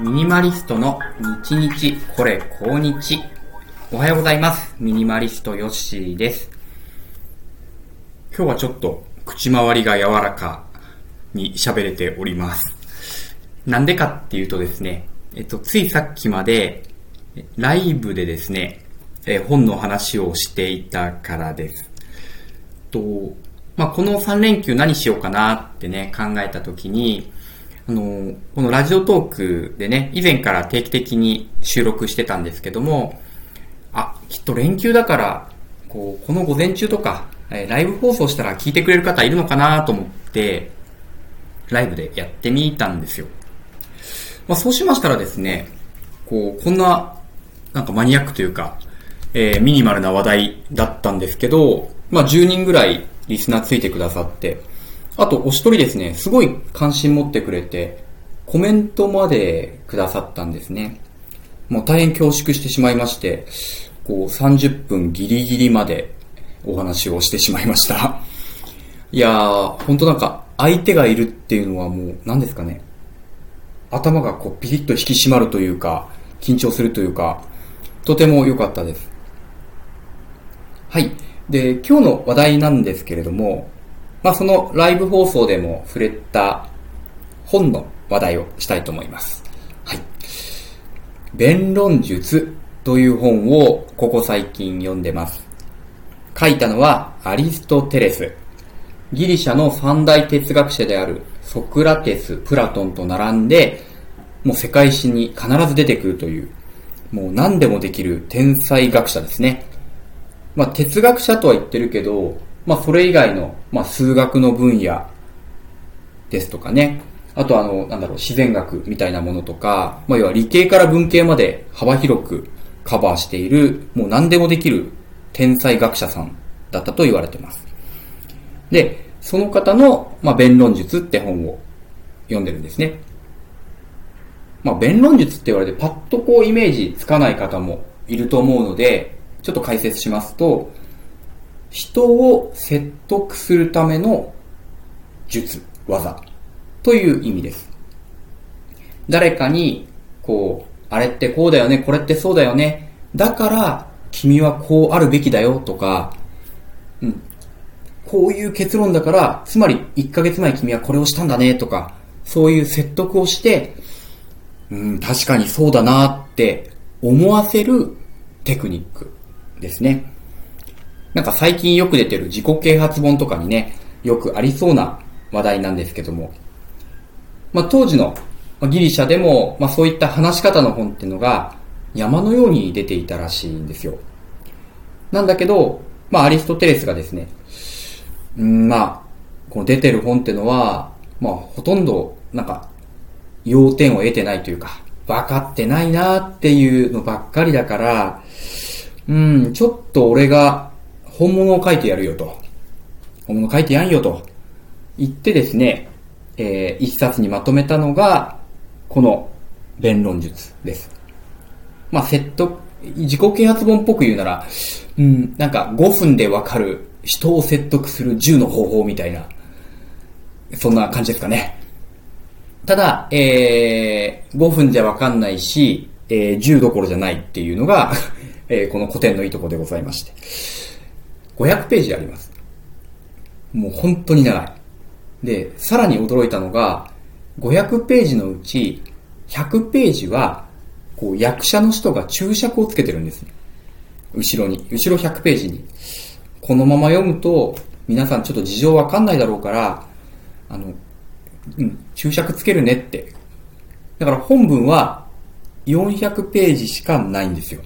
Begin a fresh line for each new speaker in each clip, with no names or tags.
ミニマリストの日日これ高日。おはようございます。ミニマリストヨッシーです。今日はちょっと口周りが柔らかに喋れております。なんでかっていうとですね、えっと、ついさっきまでライブでですね、え本の話をしていたからです。と、まあ、この3連休何しようかなってね、考えたときに、あの、このラジオトークでね、以前から定期的に収録してたんですけども、あ、きっと連休だから、こう、この午前中とか、えライブ放送したら聞いてくれる方いるのかなと思って、ライブでやってみたんですよ。まあ、そうしましたらですね、こう、こんな、なんかマニアックというか、えーミニマルな話題だったんですけど、まあ、10人ぐらいリスナーついてくださって、あと、お一人ですね、すごい関心持ってくれて、コメントまでくださったんですね。もう大変恐縮してしまいまして、こう、30分ギリギリまでお話をしてしまいました。いやー、本当なんか、相手がいるっていうのはもう、何ですかね。頭がこう、ピリッと引き締まるというか、緊張するというか、とても良かったです。はい。で、今日の話題なんですけれども、まあ、そのライブ放送でも触れた本の話題をしたいと思います。はい。弁論術という本をここ最近読んでます。書いたのはアリストテレス。ギリシャの三大哲学者であるソクラテス、プラトンと並んで、もう世界史に必ず出てくるという、もう何でもできる天才学者ですね。まあ哲学者とは言ってるけど、まあそれ以外の、まあ数学の分野ですとかね。あとあの、なんだろう、自然学みたいなものとか、まあ要は理系から文系まで幅広くカバーしている、もう何でもできる天才学者さんだったと言われてます。で、その方の、まあ、弁論術って本を読んでるんですね。まあ、弁論術って言われてパッとこうイメージつかない方もいると思うので、ちょっと解説しますと、人を説得するための術、技という意味です。誰かに、こう、あれってこうだよね、これってそうだよね、だから君はこうあるべきだよとか、うん、こういう結論だから、つまり1ヶ月前君はこれをしたんだねとか、そういう説得をして、うん、確かにそうだなって思わせるテクニックですね。なんか最近よく出てる自己啓発本とかにね、よくありそうな話題なんですけども、まあ当時のギリシャでも、まあそういった話し方の本っていうのが山のように出ていたらしいんですよ。なんだけど、まあアリストテレスがですね、うん、まあ、この出てる本っていうのは、まあほとんどなんか要点を得てないというか、分かってないなっていうのばっかりだから、うん、ちょっと俺が本物を書いてやるよと。本物書いてやんよと言ってですね、えー一冊にまとめたのが、この弁論術です。まあ、説得、自己啓発本っぽく言うなら、うん、なんか5分でわかる人を説得する10の方法みたいな、そんな感じですかね。ただ、えー、5分じゃわかんないし、えー、10どころじゃないっていうのが、えーこの古典のいいとこでございまして。500ページあります。もう本当に長い。で、さらに驚いたのが、500ページのうち、100ページは、こう、役者の人が注釈をつけてるんです。後ろに。後ろ100ページに。このまま読むと、皆さんちょっと事情わかんないだろうから、あの、うん、注釈つけるねって。だから本文は400ページしかないんですよ。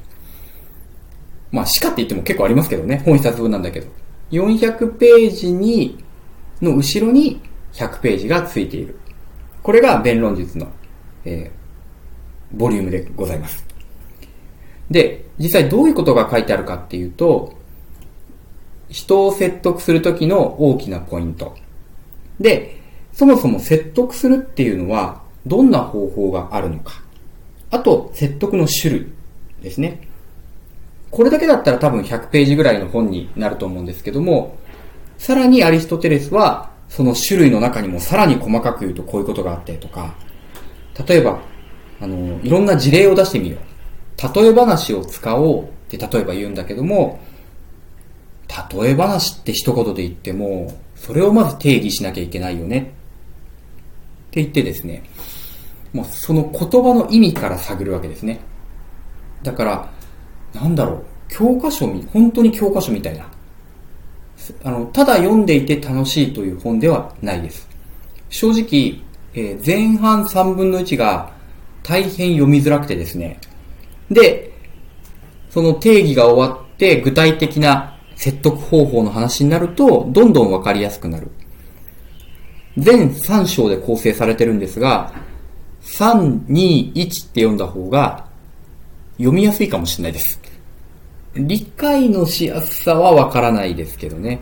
まあ、しかって言っても結構ありますけどね。本一冊分なんだけど。400ページに、の後ろに100ページがついている。これが弁論術の、えー、ボリュームでございます。で、実際どういうことが書いてあるかっていうと、人を説得するときの大きなポイント。で、そもそも説得するっていうのは、どんな方法があるのか。あと、説得の種類ですね。これだけだったら多分100ページぐらいの本になると思うんですけども、さらにアリストテレスは、その種類の中にもさらに細かく言うとこういうことがあってとか、例えば、あの、いろんな事例を出してみよう。例え話を使おうって例えば言うんだけども、例え話って一言で言っても、それをまず定義しなきゃいけないよね。って言ってですね、もうその言葉の意味から探るわけですね。だから、なんだろう、教科書み、本当に教科書みたいな。あの、ただ読んでいて楽しいという本ではないです。正直、えー、前半3分の1が大変読みづらくてですね。で、その定義が終わって具体的な説得方法の話になると、どんどんわかりやすくなる。全3章で構成されてるんですが、3、2、1って読んだ方が読みやすいかもしれないです。理解のしやすさはわからないですけどね。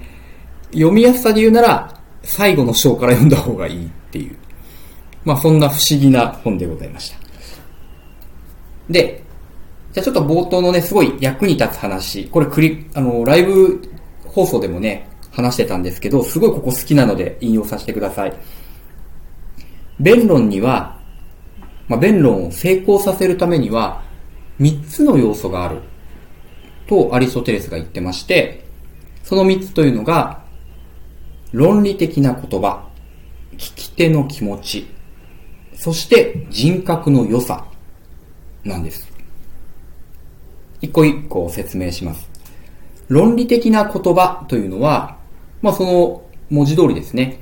読みやすさで言うなら、最後の章から読んだ方がいいっていう。まあそんな不思議な本でございました。で、じゃあちょっと冒頭のね、すごい役に立つ話。これクリ、あの、ライブ放送でもね、話してたんですけど、すごいここ好きなので引用させてください。弁論には、まあ、弁論を成功させるためには、3つの要素がある。とアリストテレスが言ってまして、その3つというのが、論理的な言葉、聞き手の気持ち、そして人格の良さなんです。一個一個説明します。論理的な言葉というのは、まあその文字通りですね。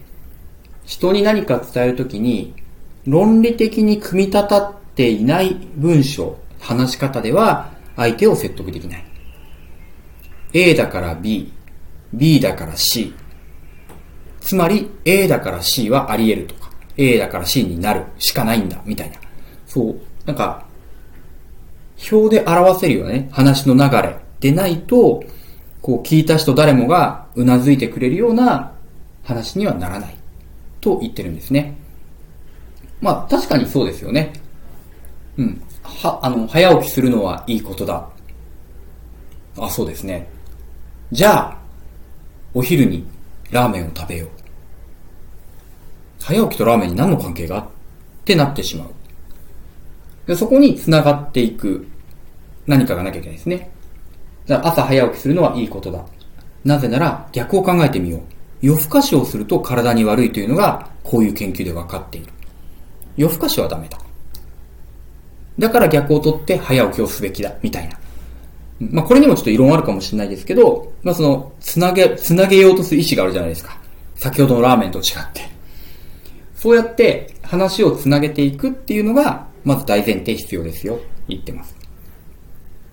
人に何か伝えるときに、論理的に組み立たっていない文章、話し方では相手を説得できない。A だから B、B だから C。つまり A だから C はあり得るとか、A だから C になるしかないんだ、みたいな。そう、なんか、表で表せるよね、話の流れでないと、こう聞いた人誰もがうなずいてくれるような話にはならない。と言ってるんですね。まあ確かにそうですよね。うん。は、あの、早起きするのはいいことだ。あ、そうですね。じゃあ、お昼にラーメンを食べよう。早起きとラーメンに何の関係が？ってなってしまう。でそこに繋がっていく何かがなきゃいけないですね。だから朝早起きするのはいいことだ。なぜなら逆を考えてみよう。夜更かしをすると体に悪いというのがこういう研究で分かっている。夜更かしはダメだ。だから逆を取って早起きをすべきだ、みたいな。まあ、これにもちょっと異論あるかもしれないですけど、まあ、その、つなげ、つなげようとする意思があるじゃないですか。先ほどのラーメンと違って。そうやって話をつなげていくっていうのが、まず大前提必要ですよ、言ってます。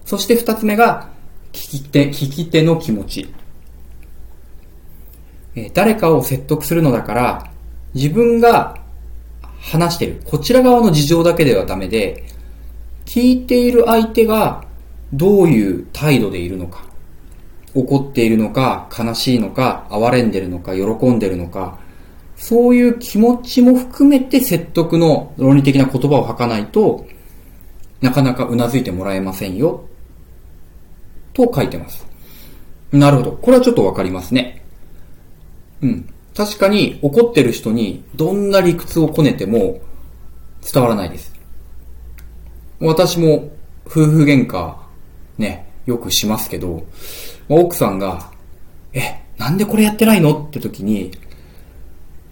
そして二つ目が、聞き手、聞き手の気持ち。え誰かを説得するのだから、自分が話してる、こちら側の事情だけではダメで、聞いている相手がどういう態度でいるのか、怒っているのか、悲しいのか、哀れんでるのか、喜んでるのか、そういう気持ちも含めて説得の論理的な言葉を吐かないとなかなか頷いてもらえませんよ。と書いてます。なるほど。これはちょっとわかりますね。うん。確かに怒ってる人にどんな理屈をこねても伝わらないです。私も夫婦喧嘩ね、よくしますけど、奥さんが、え、なんでこれやってないの？って時に、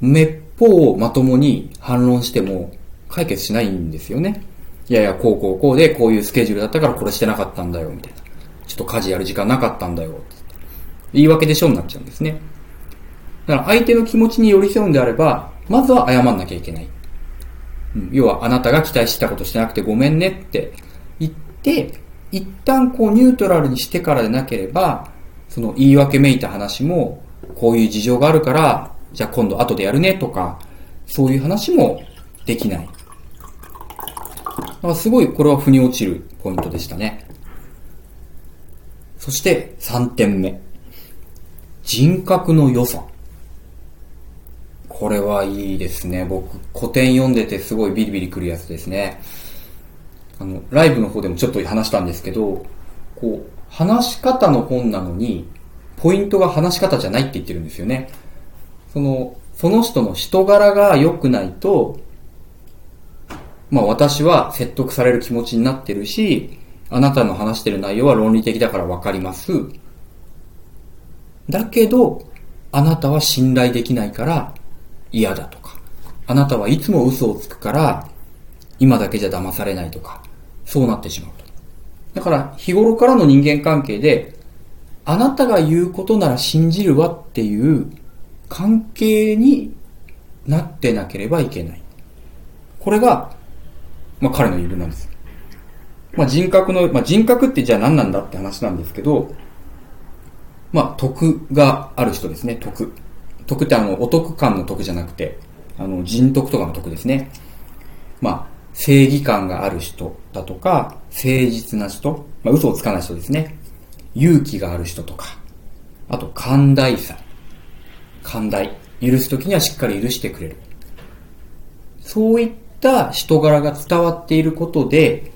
めっぽうまともに反論しても解決しないんですよね。いやいや、こうこうこうでこういうスケジュールだったからこれしてなかったんだよ、みたいな。ちょっと家事やる時間なかったんだよ、って言い訳でしょになっちゃうんですね。だから相手の気持ちに寄り添うんであれば、まずは謝んなきゃいけない。うん、要は、あなたが期待してたことしてなくてごめんねって言って、一旦こうニュートラルにしてからでなければ、その言い訳めいた話も、こういう事情があるから、じゃあ今度後でやるねとか、そういう話もできない。だからすごいこれは腑に落ちるポイントでしたね。そして3点目。人格の良さ。これはいいですね。僕、古典読んでてすごいビリビリくるやつですね。あの、ライブの方でもちょっと話したんですけど、こう、話し方の本なのに、ポイントが話し方じゃないって言ってるんですよね。その、その人の人柄が良くないと、まあ私は説得される気持ちになってるし、あなたの話してる内容は論理的だからわかります。だけど、あなたは信頼できないから嫌だとか、あなたはいつも嘘をつくから今だけじゃ騙されないとか、そうなってしまうと。だから日頃からの人間関係で、あなたが言うことなら信じるわっていう関係になってなければいけない。これが、まあ彼の言うなんです。まあ人格の、まあ人格ってじゃあ何なんだって話なんですけど、まあ、徳がある人ですね、徳。徳ってあの、お得感の徳じゃなくて、あの、人徳とかの徳ですね。まあ、正義感がある人だとか、誠実な人、まあ、嘘をつかない人ですね。勇気がある人とか、あと、寛大さ。寛大。許すときにはしっかり許してくれる。そういった人柄が伝わっていることで、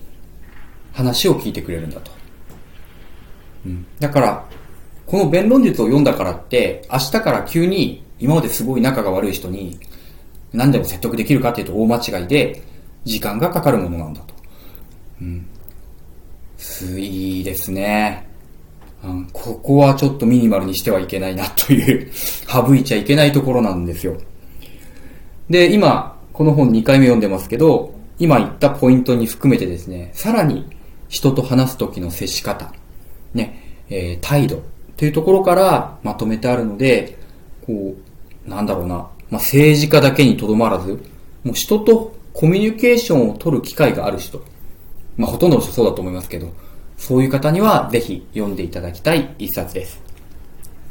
話を聞いてくれるんだと。うん、だから、この弁論術を読んだからって、明日から急に今まですごい仲が悪い人に何でも説得できるかっていうと大間違いで、時間がかかるものなんだと。うん。いいですね。うん、ここはちょっとミニマルにしてはいけないなという 省いちゃいけないところなんですよ。で、今、この本2回目読んでますけど、今言ったポイントに含めてですね、さらに人と話す時の接し方、ね、えー、態度、というところからまとめてあるので、こう、なんだろうな、まあ、政治家だけにとどまらず、もう人とコミュニケーションを取る機会がある人、まあ、ほとんどの人そうだと思いますけど、そういう方にはぜひ読んでいただきたい一冊です。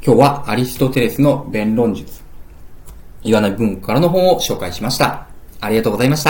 今日はアリストテレスの弁論術、岩波文庫からの本を紹介しました。ありがとうございました。